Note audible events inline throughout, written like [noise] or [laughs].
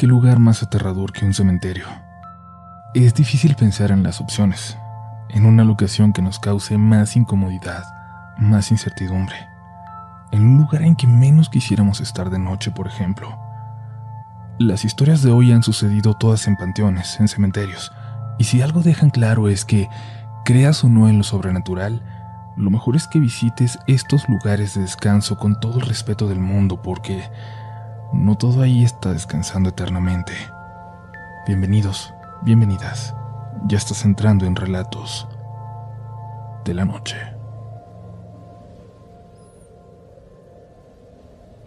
¿Qué lugar más aterrador que un cementerio? Es difícil pensar en las opciones, en una locación que nos cause más incomodidad, más incertidumbre, en un lugar en que menos quisiéramos estar de noche, por ejemplo. Las historias de hoy han sucedido todas en panteones, en cementerios, y si algo dejan claro es que, creas o no en lo sobrenatural, lo mejor es que visites estos lugares de descanso con todo el respeto del mundo porque no todo ahí está descansando eternamente. Bienvenidos, bienvenidas. Ya estás entrando en relatos de la noche.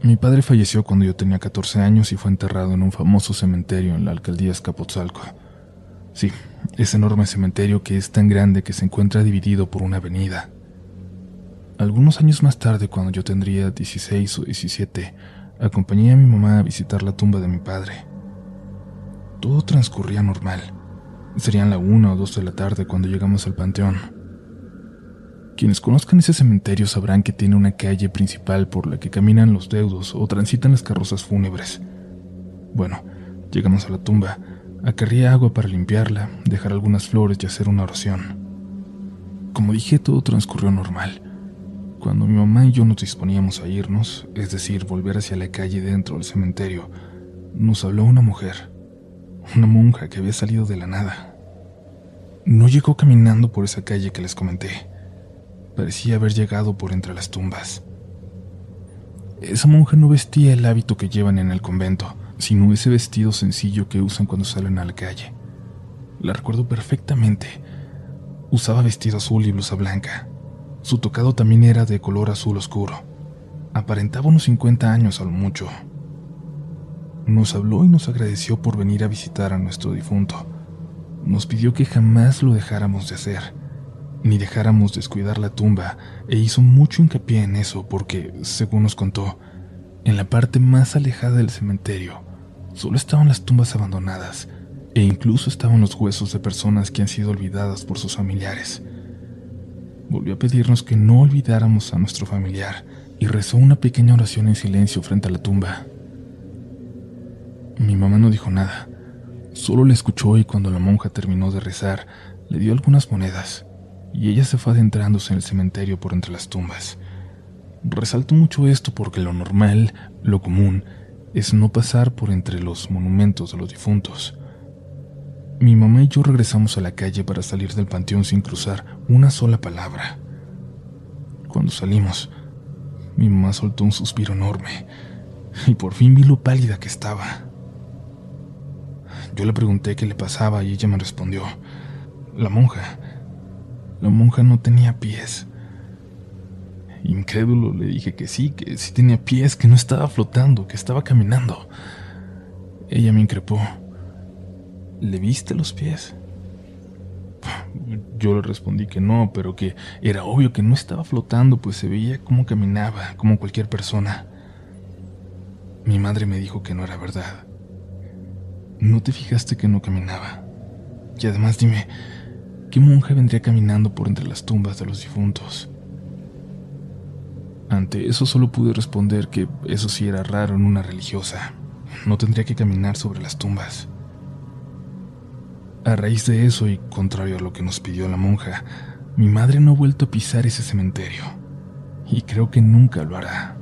Mi padre falleció cuando yo tenía 14 años y fue enterrado en un famoso cementerio en la alcaldía Escapotzalco. Sí, ese enorme cementerio que es tan grande que se encuentra dividido por una avenida. Algunos años más tarde, cuando yo tendría 16 o 17, acompañé a mi mamá a visitar la tumba de mi padre. Todo transcurría normal. Serían la una o dos de la tarde cuando llegamos al panteón. Quienes conozcan ese cementerio sabrán que tiene una calle principal por la que caminan los deudos o transitan las carrozas fúnebres. Bueno, llegamos a la tumba, acarría agua para limpiarla, dejar algunas flores y hacer una oración. Como dije, todo transcurrió normal. Cuando mi mamá y yo nos disponíamos a irnos, es decir, volver hacia la calle dentro del cementerio, nos habló una mujer, una monja que había salido de la nada. No llegó caminando por esa calle que les comenté. Parecía haber llegado por entre las tumbas. Esa monja no vestía el hábito que llevan en el convento, sino ese vestido sencillo que usan cuando salen a la calle. La recuerdo perfectamente. Usaba vestido azul y blusa blanca. Su tocado también era de color azul oscuro. Aparentaba unos 50 años a lo mucho. Nos habló y nos agradeció por venir a visitar a nuestro difunto. Nos pidió que jamás lo dejáramos de hacer, ni dejáramos descuidar la tumba, e hizo mucho hincapié en eso porque, según nos contó, en la parte más alejada del cementerio, solo estaban las tumbas abandonadas, e incluso estaban los huesos de personas que han sido olvidadas por sus familiares volvió a pedirnos que no olvidáramos a nuestro familiar y rezó una pequeña oración en silencio frente a la tumba. Mi mamá no dijo nada, solo le escuchó y cuando la monja terminó de rezar, le dio algunas monedas y ella se fue adentrándose en el cementerio por entre las tumbas. Resalto mucho esto porque lo normal, lo común, es no pasar por entre los monumentos de los difuntos. Mi mamá y yo regresamos a la calle para salir del panteón sin cruzar una sola palabra. Cuando salimos, mi mamá soltó un suspiro enorme y por fin vi lo pálida que estaba. Yo le pregunté qué le pasaba y ella me respondió, la monja, la monja no tenía pies. Incrédulo le dije que sí, que sí tenía pies, que no estaba flotando, que estaba caminando. Ella me increpó. ¿Le viste los pies? Yo le respondí que no, pero que era obvio que no estaba flotando, pues se veía como caminaba, como cualquier persona. Mi madre me dijo que no era verdad. ¿No te fijaste que no caminaba? Y además dime, ¿qué monja vendría caminando por entre las tumbas de los difuntos? Ante eso solo pude responder que eso sí era raro en una religiosa. No tendría que caminar sobre las tumbas. A raíz de eso, y contrario a lo que nos pidió la monja, mi madre no ha vuelto a pisar ese cementerio, y creo que nunca lo hará.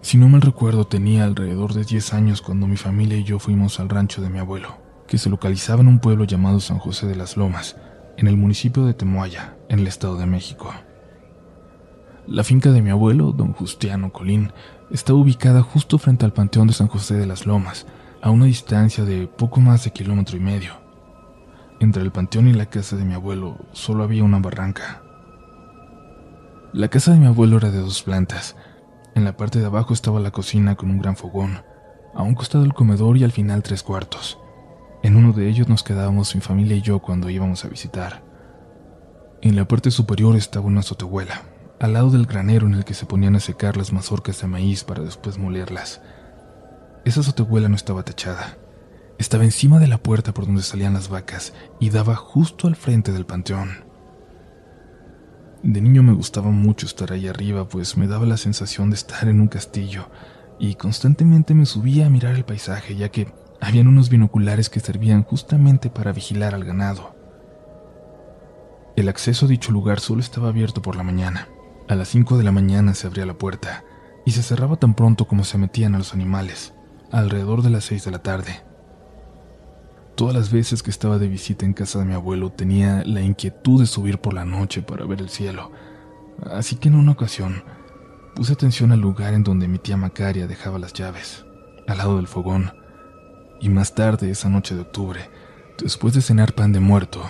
Si no mal recuerdo, tenía alrededor de 10 años cuando mi familia y yo fuimos al rancho de mi abuelo, que se localizaba en un pueblo llamado San José de las Lomas, en el municipio de Temoaya, en el Estado de México. La finca de mi abuelo, don Justiano Colín, está ubicada justo frente al Panteón de San José de las Lomas, a una distancia de poco más de kilómetro y medio. Entre el panteón y la casa de mi abuelo solo había una barranca. La casa de mi abuelo era de dos plantas. En la parte de abajo estaba la cocina con un gran fogón, a un costado el comedor y al final tres cuartos. En uno de ellos nos quedábamos mi familia y yo cuando íbamos a visitar. En la parte superior estaba una azotehuela, al lado del granero en el que se ponían a secar las mazorcas de maíz para después molerlas. Esa azotehuela no estaba techada. Estaba encima de la puerta por donde salían las vacas y daba justo al frente del panteón. De niño me gustaba mucho estar ahí arriba, pues me daba la sensación de estar en un castillo, y constantemente me subía a mirar el paisaje, ya que habían unos binoculares que servían justamente para vigilar al ganado. El acceso a dicho lugar solo estaba abierto por la mañana. A las 5 de la mañana se abría la puerta y se cerraba tan pronto como se metían a los animales, alrededor de las 6 de la tarde. Todas las veces que estaba de visita en casa de mi abuelo tenía la inquietud de subir por la noche para ver el cielo, así que en una ocasión puse atención al lugar en donde mi tía Macaria dejaba las llaves, al lado del fogón, y más tarde esa noche de octubre, después de cenar pan de muerto,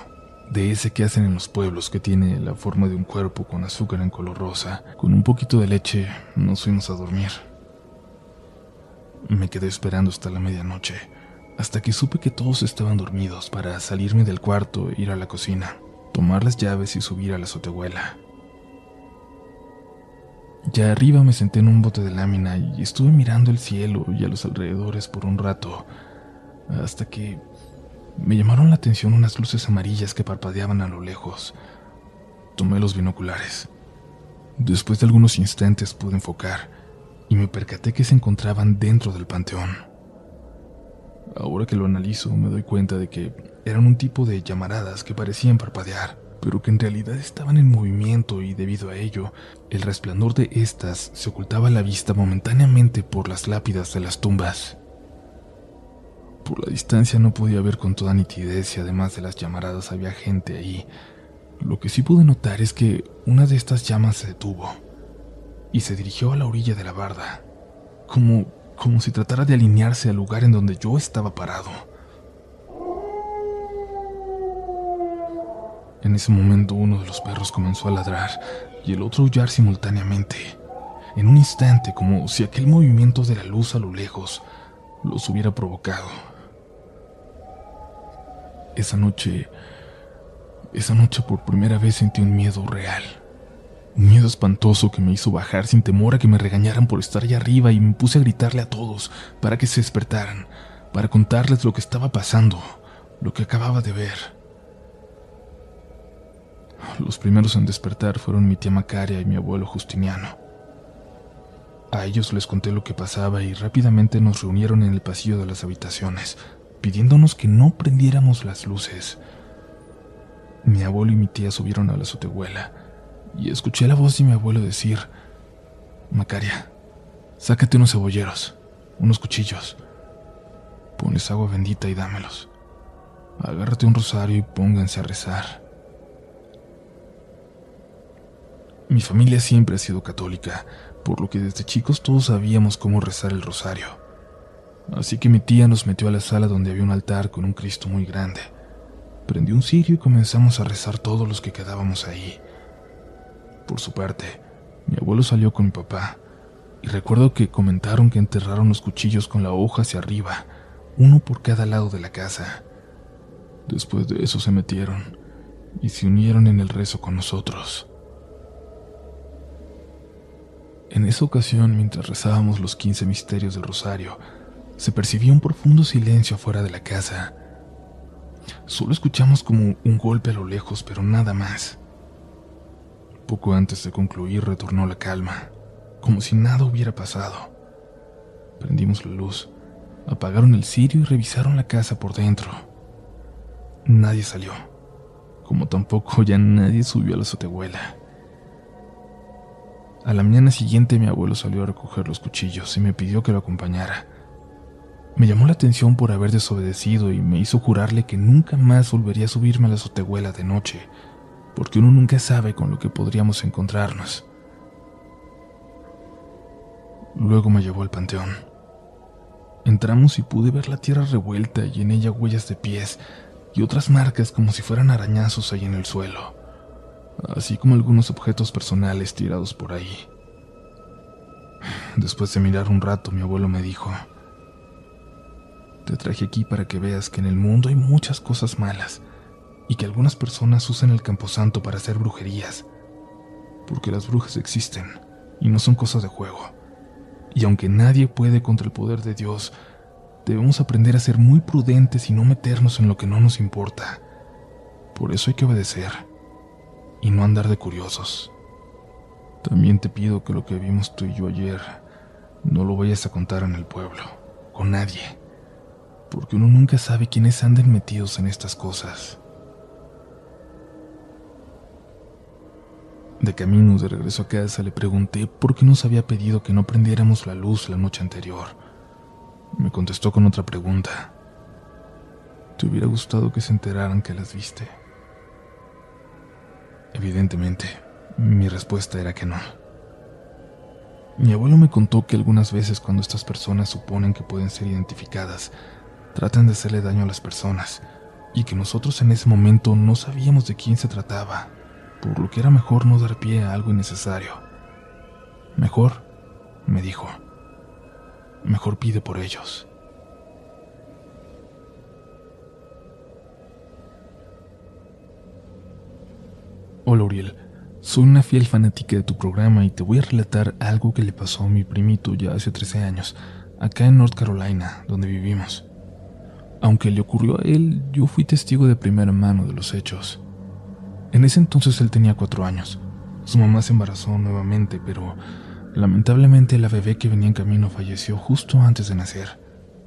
de ese que hacen en los pueblos que tiene la forma de un cuerpo con azúcar en color rosa, con un poquito de leche, nos fuimos a dormir. Me quedé esperando hasta la medianoche hasta que supe que todos estaban dormidos para salirme del cuarto e ir a la cocina, tomar las llaves y subir a la azotehuela. Ya arriba me senté en un bote de lámina y estuve mirando el cielo y a los alrededores por un rato, hasta que me llamaron la atención unas luces amarillas que parpadeaban a lo lejos. Tomé los binoculares. Después de algunos instantes pude enfocar y me percaté que se encontraban dentro del panteón. Ahora que lo analizo, me doy cuenta de que eran un tipo de llamaradas que parecían parpadear, pero que en realidad estaban en movimiento y debido a ello, el resplandor de estas se ocultaba a la vista momentáneamente por las lápidas de las tumbas. Por la distancia no podía ver con toda nitidez y además de las llamaradas había gente ahí. Lo que sí pude notar es que una de estas llamas se detuvo y se dirigió a la orilla de la barda, como como si tratara de alinearse al lugar en donde yo estaba parado. En ese momento uno de los perros comenzó a ladrar y el otro a aullar simultáneamente. En un instante, como si aquel movimiento de la luz a lo lejos los hubiera provocado. Esa noche, esa noche por primera vez sentí un miedo real. Un miedo espantoso que me hizo bajar sin temor a que me regañaran por estar allá arriba y me puse a gritarle a todos para que se despertaran, para contarles lo que estaba pasando, lo que acababa de ver. Los primeros en despertar fueron mi tía Macaria y mi abuelo Justiniano. A ellos les conté lo que pasaba y rápidamente nos reunieron en el pasillo de las habitaciones, pidiéndonos que no prendiéramos las luces. Mi abuelo y mi tía subieron a la azotehuela y escuché la voz de mi abuelo decir, Macaria, sácate unos cebolleros, unos cuchillos, pones agua bendita y dámelos. Agárrate un rosario y pónganse a rezar. Mi familia siempre ha sido católica, por lo que desde chicos todos sabíamos cómo rezar el rosario. Así que mi tía nos metió a la sala donde había un altar con un Cristo muy grande. Prendió un cirio y comenzamos a rezar todos los que quedábamos ahí. Por su parte, mi abuelo salió con mi papá, y recuerdo que comentaron que enterraron los cuchillos con la hoja hacia arriba, uno por cada lado de la casa. Después de eso se metieron y se unieron en el rezo con nosotros. En esa ocasión, mientras rezábamos los quince misterios del rosario, se percibía un profundo silencio afuera de la casa. Solo escuchamos como un golpe a lo lejos, pero nada más. Poco antes de concluir retornó la calma, como si nada hubiera pasado. Prendimos la luz, apagaron el cirio y revisaron la casa por dentro. Nadie salió, como tampoco ya nadie subió a la azotehuela. A la mañana siguiente mi abuelo salió a recoger los cuchillos y me pidió que lo acompañara. Me llamó la atención por haber desobedecido y me hizo jurarle que nunca más volvería a subirme a la azotehuela de noche, porque uno nunca sabe con lo que podríamos encontrarnos. Luego me llevó al panteón. Entramos y pude ver la tierra revuelta y en ella huellas de pies y otras marcas como si fueran arañazos ahí en el suelo, así como algunos objetos personales tirados por ahí. Después de mirar un rato, mi abuelo me dijo, te traje aquí para que veas que en el mundo hay muchas cosas malas, y que algunas personas usan el camposanto para hacer brujerías, porque las brujas existen y no son cosas de juego. Y aunque nadie puede contra el poder de Dios, debemos aprender a ser muy prudentes y no meternos en lo que no nos importa. Por eso hay que obedecer. y no andar de curiosos. También te pido que lo que vimos tú y yo ayer no lo vayas a contar en el pueblo, con nadie, porque uno nunca sabe quiénes anden metidos en estas cosas. De camino de regreso a casa le pregunté por qué nos había pedido que no prendiéramos la luz la noche anterior. Me contestó con otra pregunta. ¿Te hubiera gustado que se enteraran que las viste? Evidentemente, mi respuesta era que no. Mi abuelo me contó que algunas veces cuando estas personas suponen que pueden ser identificadas, tratan de hacerle daño a las personas, y que nosotros en ese momento no sabíamos de quién se trataba por lo que era mejor no dar pie a algo innecesario. Mejor, me dijo, mejor pide por ellos. Hola Uriel, soy una fiel fanática de tu programa y te voy a relatar algo que le pasó a mi primito ya hace 13 años, acá en North Carolina, donde vivimos. Aunque le ocurrió a él, yo fui testigo de primera mano de los hechos. En ese entonces él tenía cuatro años. Su mamá se embarazó nuevamente, pero lamentablemente la bebé que venía en camino falleció justo antes de nacer,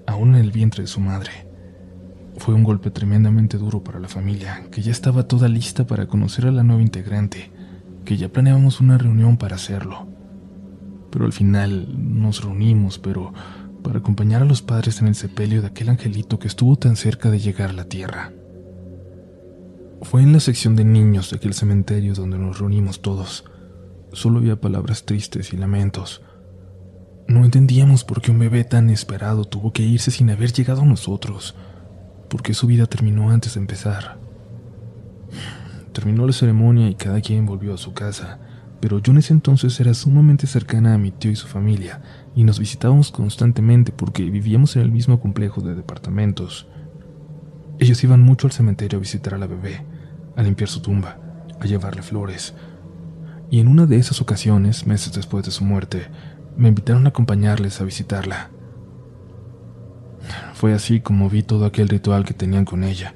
aún en el vientre de su madre. Fue un golpe tremendamente duro para la familia, que ya estaba toda lista para conocer a la nueva integrante, que ya planeábamos una reunión para hacerlo. Pero al final nos reunimos, pero para acompañar a los padres en el sepelio de aquel angelito que estuvo tan cerca de llegar a la tierra. Fue en la sección de niños de aquel cementerio donde nos reunimos todos. Solo había palabras tristes y lamentos. No entendíamos por qué un bebé tan esperado tuvo que irse sin haber llegado a nosotros, por qué su vida terminó antes de empezar. Terminó la ceremonia y cada quien volvió a su casa, pero yo en ese entonces era sumamente cercana a mi tío y su familia, y nos visitábamos constantemente porque vivíamos en el mismo complejo de departamentos. Ellos iban mucho al cementerio a visitar a la bebé, a limpiar su tumba, a llevarle flores. Y en una de esas ocasiones, meses después de su muerte, me invitaron a acompañarles a visitarla. Fue así como vi todo aquel ritual que tenían con ella,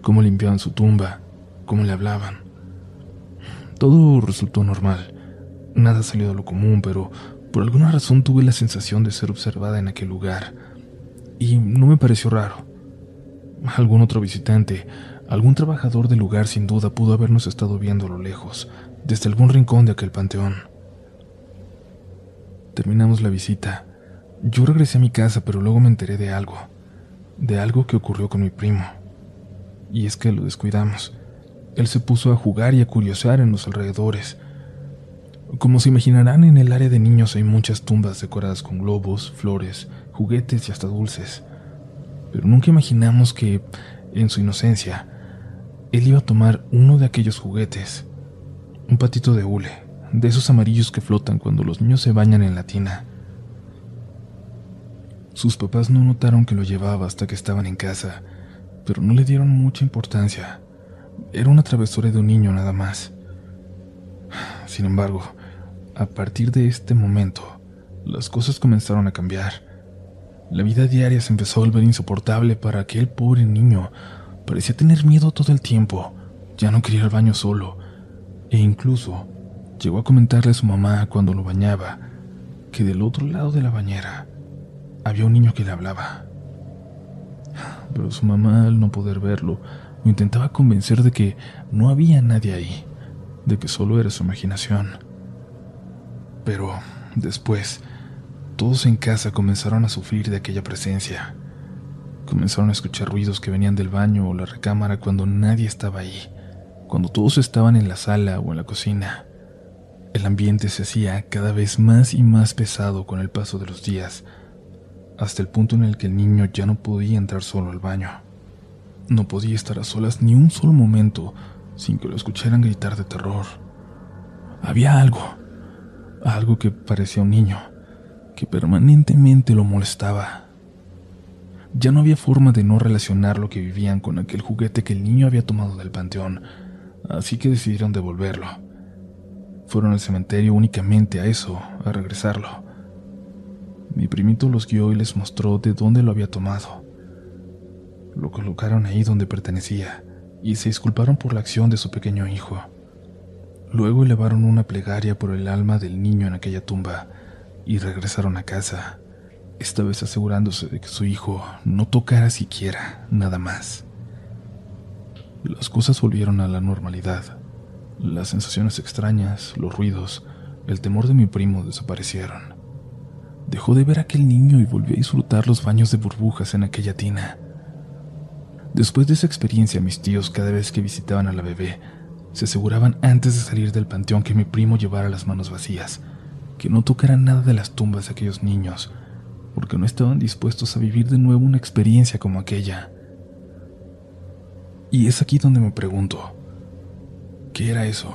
cómo limpiaban su tumba, cómo le hablaban. Todo resultó normal, nada salió de lo común, pero por alguna razón tuve la sensación de ser observada en aquel lugar, y no me pareció raro. Algún otro visitante, algún trabajador del lugar sin duda pudo habernos estado viendo a lo lejos, desde algún rincón de aquel panteón. Terminamos la visita. Yo regresé a mi casa, pero luego me enteré de algo, de algo que ocurrió con mi primo. Y es que lo descuidamos. Él se puso a jugar y a curiosear en los alrededores. Como se imaginarán, en el área de niños hay muchas tumbas decoradas con globos, flores, juguetes y hasta dulces pero nunca imaginamos que, en su inocencia, él iba a tomar uno de aquellos juguetes, un patito de hule, de esos amarillos que flotan cuando los niños se bañan en la tina. Sus papás no notaron que lo llevaba hasta que estaban en casa, pero no le dieron mucha importancia. Era una travesura de un niño nada más. Sin embargo, a partir de este momento, las cosas comenzaron a cambiar. La vida diaria se empezó a volver insoportable para aquel pobre niño. Parecía tener miedo todo el tiempo. Ya no quería ir al baño solo. E incluso llegó a comentarle a su mamá cuando lo bañaba que del otro lado de la bañera había un niño que le hablaba. Pero su mamá, al no poder verlo, intentaba convencer de que no había nadie ahí, de que solo era su imaginación. Pero después, todos en casa comenzaron a sufrir de aquella presencia. Comenzaron a escuchar ruidos que venían del baño o la recámara cuando nadie estaba ahí, cuando todos estaban en la sala o en la cocina. El ambiente se hacía cada vez más y más pesado con el paso de los días, hasta el punto en el que el niño ya no podía entrar solo al baño. No podía estar a solas ni un solo momento sin que lo escucharan gritar de terror. Había algo, algo que parecía un niño, que permanentemente lo molestaba. Ya no había forma de no relacionar lo que vivían con aquel juguete que el niño había tomado del panteón, así que decidieron devolverlo. Fueron al cementerio únicamente a eso, a regresarlo. Mi primito los guió y les mostró de dónde lo había tomado. Lo colocaron ahí donde pertenecía y se disculparon por la acción de su pequeño hijo, Luego elevaron una plegaria por el alma del niño en aquella tumba y regresaron a casa, esta vez asegurándose de que su hijo no tocara siquiera nada más. Las cosas volvieron a la normalidad. Las sensaciones extrañas, los ruidos, el temor de mi primo desaparecieron. Dejó de ver a aquel niño y volvió a disfrutar los baños de burbujas en aquella tina. Después de esa experiencia, mis tíos, cada vez que visitaban a la bebé, se aseguraban antes de salir del panteón que mi primo llevara las manos vacías, que no tocara nada de las tumbas de aquellos niños, porque no estaban dispuestos a vivir de nuevo una experiencia como aquella. Y es aquí donde me pregunto, ¿qué era eso?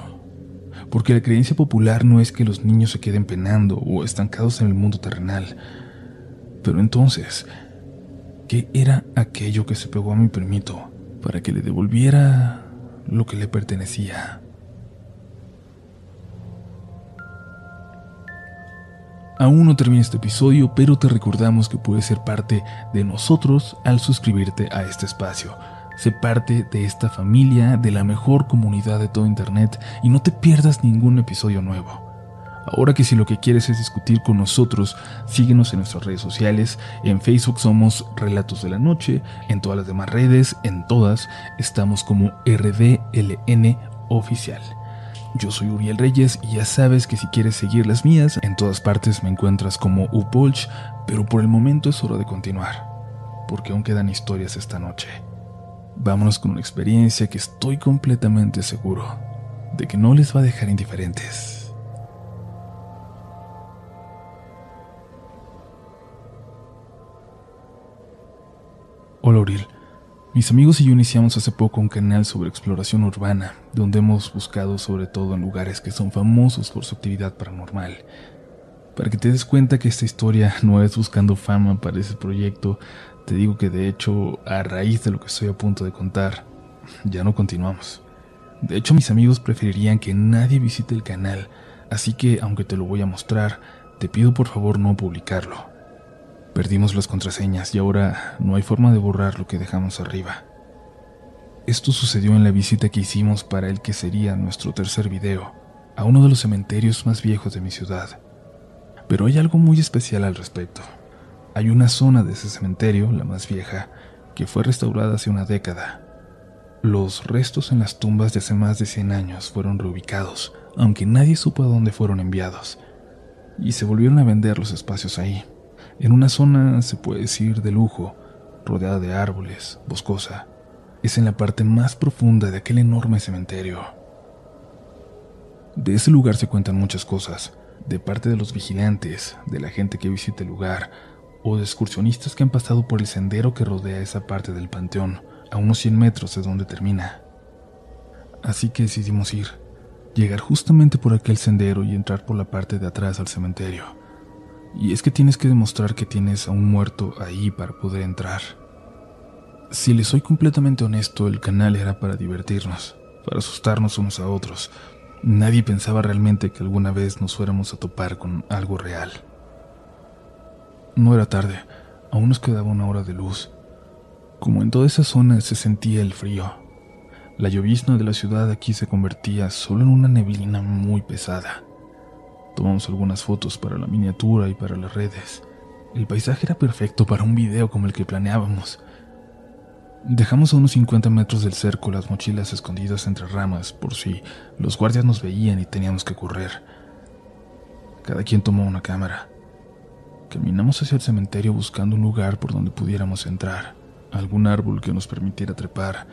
Porque la creencia popular no es que los niños se queden penando o estancados en el mundo terrenal. Pero entonces, ¿qué era aquello que se pegó a mi primito para que le devolviera lo que le pertenecía? Aún no termina este episodio, pero te recordamos que puedes ser parte de nosotros al suscribirte a este espacio. Sé parte de esta familia, de la mejor comunidad de todo Internet y no te pierdas ningún episodio nuevo. Ahora que si lo que quieres es discutir con nosotros, síguenos en nuestras redes sociales. En Facebook somos Relatos de la Noche, en todas las demás redes, en todas, estamos como RDLN Oficial. Yo soy Uriel Reyes y ya sabes que si quieres seguir las mías, en todas partes me encuentras como Upolch, pero por el momento es hora de continuar, porque aún quedan historias esta noche. Vámonos con una experiencia que estoy completamente seguro de que no les va a dejar indiferentes. Hola Auril, mis amigos y yo iniciamos hace poco un canal sobre exploración urbana, donde hemos buscado sobre todo en lugares que son famosos por su actividad paranormal. Para que te des cuenta que esta historia [laughs] no es buscando fama para ese proyecto, te digo que de hecho, a raíz de lo que estoy a punto de contar, ya no continuamos. De hecho, mis amigos preferirían que nadie visite el canal, así que aunque te lo voy a mostrar, te pido por favor no publicarlo. Perdimos las contraseñas y ahora no hay forma de borrar lo que dejamos arriba. Esto sucedió en la visita que hicimos para el que sería nuestro tercer video, a uno de los cementerios más viejos de mi ciudad. Pero hay algo muy especial al respecto. Hay una zona de ese cementerio, la más vieja, que fue restaurada hace una década. Los restos en las tumbas de hace más de 100 años fueron reubicados, aunque nadie supo a dónde fueron enviados. Y se volvieron a vender los espacios ahí, en una zona, se puede decir, de lujo, rodeada de árboles, boscosa. Es en la parte más profunda de aquel enorme cementerio. De ese lugar se cuentan muchas cosas, de parte de los vigilantes, de la gente que visita el lugar, o de excursionistas que han pasado por el sendero que rodea esa parte del panteón, a unos 100 metros de donde termina. Así que decidimos ir, llegar justamente por aquel sendero y entrar por la parte de atrás al cementerio. Y es que tienes que demostrar que tienes a un muerto ahí para poder entrar. Si le soy completamente honesto, el canal era para divertirnos, para asustarnos unos a otros. Nadie pensaba realmente que alguna vez nos fuéramos a topar con algo real. No era tarde, aún nos quedaba una hora de luz. Como en toda esa zona se sentía el frío. La llovizna de la ciudad aquí se convertía solo en una neblina muy pesada. Tomamos algunas fotos para la miniatura y para las redes. El paisaje era perfecto para un video como el que planeábamos. Dejamos a unos 50 metros del cerco las mochilas escondidas entre ramas por si los guardias nos veían y teníamos que correr. Cada quien tomó una cámara. Caminamos hacia el cementerio buscando un lugar por donde pudiéramos entrar, algún árbol que nos permitiera trepar,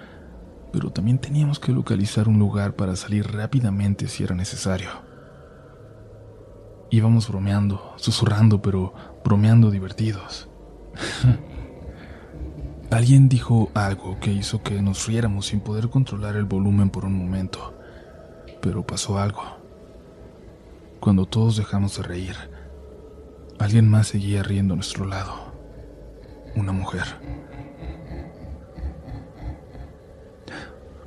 pero también teníamos que localizar un lugar para salir rápidamente si era necesario. Íbamos bromeando, susurrando, pero bromeando divertidos. [laughs] Alguien dijo algo que hizo que nos riéramos sin poder controlar el volumen por un momento, pero pasó algo. Cuando todos dejamos de reír, Alguien más seguía riendo a nuestro lado. Una mujer.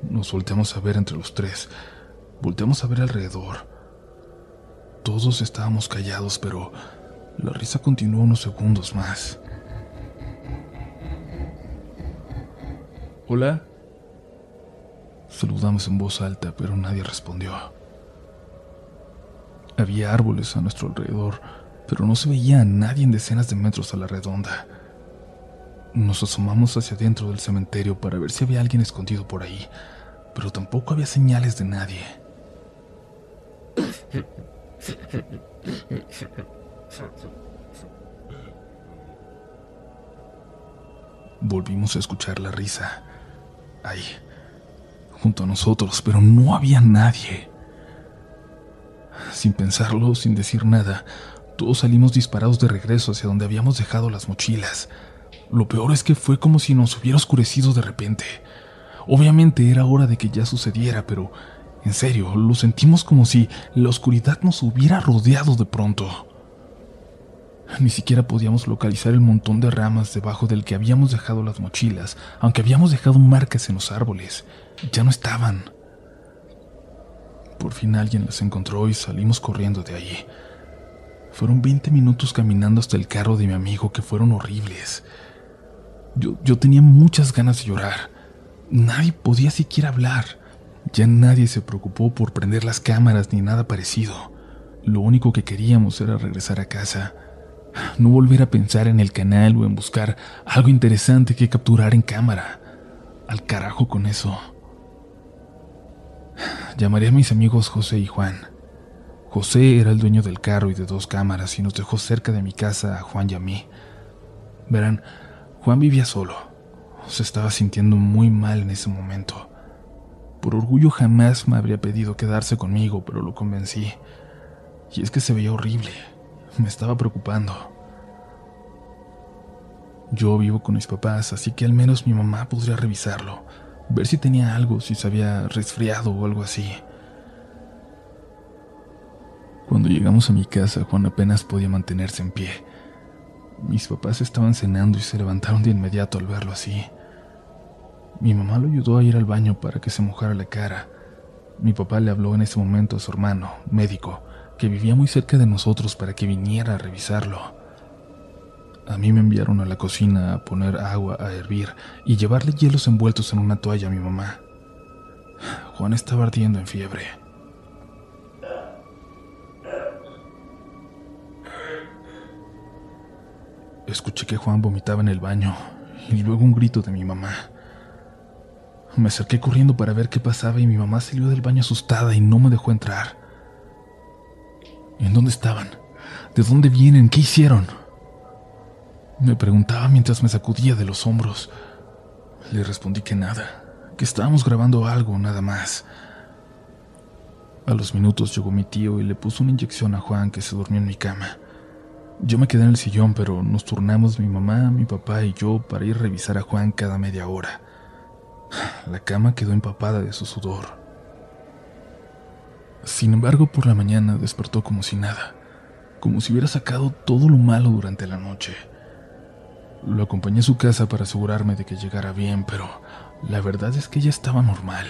Nos volteamos a ver entre los tres. Volteamos a ver alrededor. Todos estábamos callados, pero la risa continuó unos segundos más. Hola. Saludamos en voz alta, pero nadie respondió. Había árboles a nuestro alrededor, pero no se veía a nadie en decenas de metros a la redonda. Nos asomamos hacia adentro del cementerio para ver si había alguien escondido por ahí, pero tampoco había señales de nadie. Volvimos a escuchar la risa. Ahí, junto a nosotros, pero no había nadie. Sin pensarlo, sin decir nada, todos salimos disparados de regreso hacia donde habíamos dejado las mochilas. Lo peor es que fue como si nos hubiera oscurecido de repente. Obviamente era hora de que ya sucediera, pero en serio, lo sentimos como si la oscuridad nos hubiera rodeado de pronto. Ni siquiera podíamos localizar el montón de ramas debajo del que habíamos dejado las mochilas, aunque habíamos dejado marcas en los árboles. Ya no estaban. Por fin alguien las encontró y salimos corriendo de allí. Fueron 20 minutos caminando hasta el carro de mi amigo que fueron horribles. Yo, yo tenía muchas ganas de llorar. Nadie podía siquiera hablar. Ya nadie se preocupó por prender las cámaras ni nada parecido. Lo único que queríamos era regresar a casa. No volver a pensar en el canal o en buscar algo interesante que capturar en cámara. Al carajo con eso. Llamaré a mis amigos José y Juan. José era el dueño del carro y de dos cámaras y nos dejó cerca de mi casa a Juan y a mí. Verán, Juan vivía solo. Se estaba sintiendo muy mal en ese momento. Por orgullo jamás me habría pedido quedarse conmigo, pero lo convencí. Y es que se veía horrible. Me estaba preocupando. Yo vivo con mis papás, así que al menos mi mamá podría revisarlo, ver si tenía algo, si se había resfriado o algo así. Cuando llegamos a mi casa, Juan apenas podía mantenerse en pie. Mis papás estaban cenando y se levantaron de inmediato al verlo así. Mi mamá lo ayudó a ir al baño para que se mojara la cara. Mi papá le habló en ese momento a su hermano, médico, que vivía muy cerca de nosotros para que viniera a revisarlo. A mí me enviaron a la cocina a poner agua a hervir y llevarle hielos envueltos en una toalla a mi mamá. Juan estaba ardiendo en fiebre. Escuché que Juan vomitaba en el baño y luego un grito de mi mamá. Me acerqué corriendo para ver qué pasaba y mi mamá salió del baño asustada y no me dejó entrar. ¿En dónde estaban? ¿De dónde vienen? ¿Qué hicieron? Me preguntaba mientras me sacudía de los hombros. Le respondí que nada, que estábamos grabando algo, nada más. A los minutos llegó mi tío y le puso una inyección a Juan que se durmió en mi cama. Yo me quedé en el sillón, pero nos turnamos mi mamá, mi papá y yo para ir a revisar a Juan cada media hora. La cama quedó empapada de su sudor. Sin embargo, por la mañana despertó como si nada, como si hubiera sacado todo lo malo durante la noche. Lo acompañé a su casa para asegurarme de que llegara bien, pero la verdad es que ella estaba normal.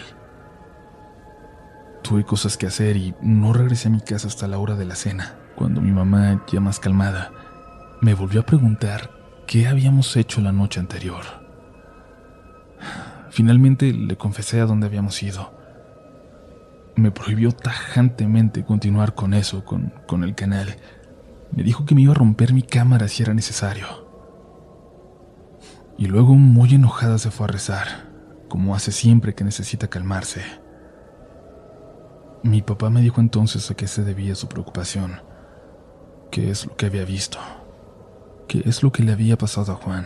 Tuve cosas que hacer y no regresé a mi casa hasta la hora de la cena, cuando mi mamá, ya más calmada, me volvió a preguntar qué habíamos hecho la noche anterior. Finalmente le confesé a dónde habíamos ido. Me prohibió tajantemente continuar con eso, con, con el canal. Me dijo que me iba a romper mi cámara si era necesario. Y luego, muy enojada, se fue a rezar, como hace siempre que necesita calmarse. Mi papá me dijo entonces a qué se debía su preocupación, qué es lo que había visto, qué es lo que le había pasado a Juan.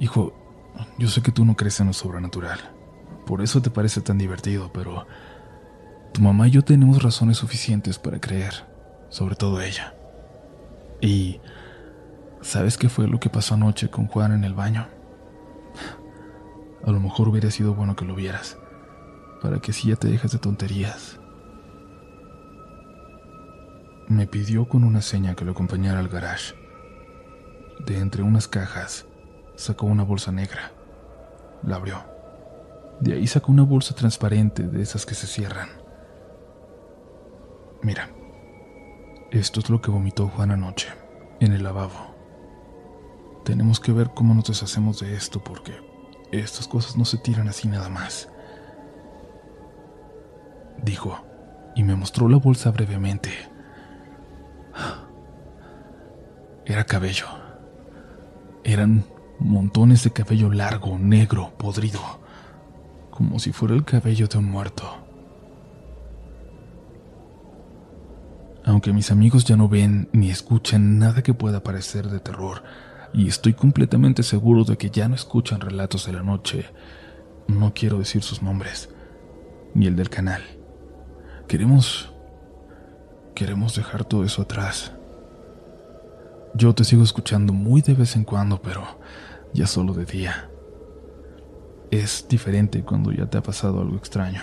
Hijo, yo sé que tú no crees en lo sobrenatural. Por eso te parece tan divertido, pero tu mamá y yo tenemos razones suficientes para creer, sobre todo ella. Y ¿sabes qué fue lo que pasó anoche con Juan en el baño? A lo mejor hubiera sido bueno que lo vieras, para que si ya te dejas de tonterías. Me pidió con una seña que lo acompañara al garage. De entre unas cajas sacó una bolsa negra. La abrió. De ahí sacó una bolsa transparente de esas que se cierran. Mira, esto es lo que vomitó Juan anoche, en el lavabo. Tenemos que ver cómo nos deshacemos de esto porque estas cosas no se tiran así nada más. Dijo, y me mostró la bolsa brevemente. Era cabello. Eran montones de cabello largo, negro, podrido, como si fuera el cabello de un muerto. Aunque mis amigos ya no ven ni escuchan nada que pueda parecer de terror, y estoy completamente seguro de que ya no escuchan relatos de la noche, no quiero decir sus nombres, ni el del canal. Queremos... Queremos dejar todo eso atrás. Yo te sigo escuchando muy de vez en cuando, pero ya solo de día. Es diferente cuando ya te ha pasado algo extraño,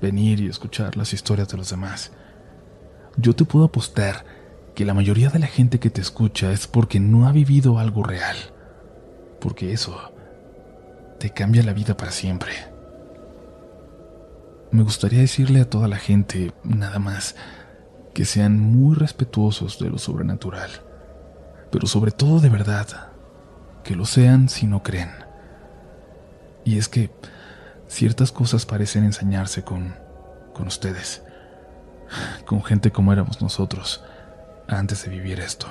venir y escuchar las historias de los demás. Yo te puedo apostar que la mayoría de la gente que te escucha es porque no ha vivido algo real, porque eso te cambia la vida para siempre. Me gustaría decirle a toda la gente, nada más, que sean muy respetuosos de lo sobrenatural pero sobre todo de verdad, que lo sean si no creen. Y es que ciertas cosas parecen ensañarse con, con ustedes, con gente como éramos nosotros antes de vivir esto.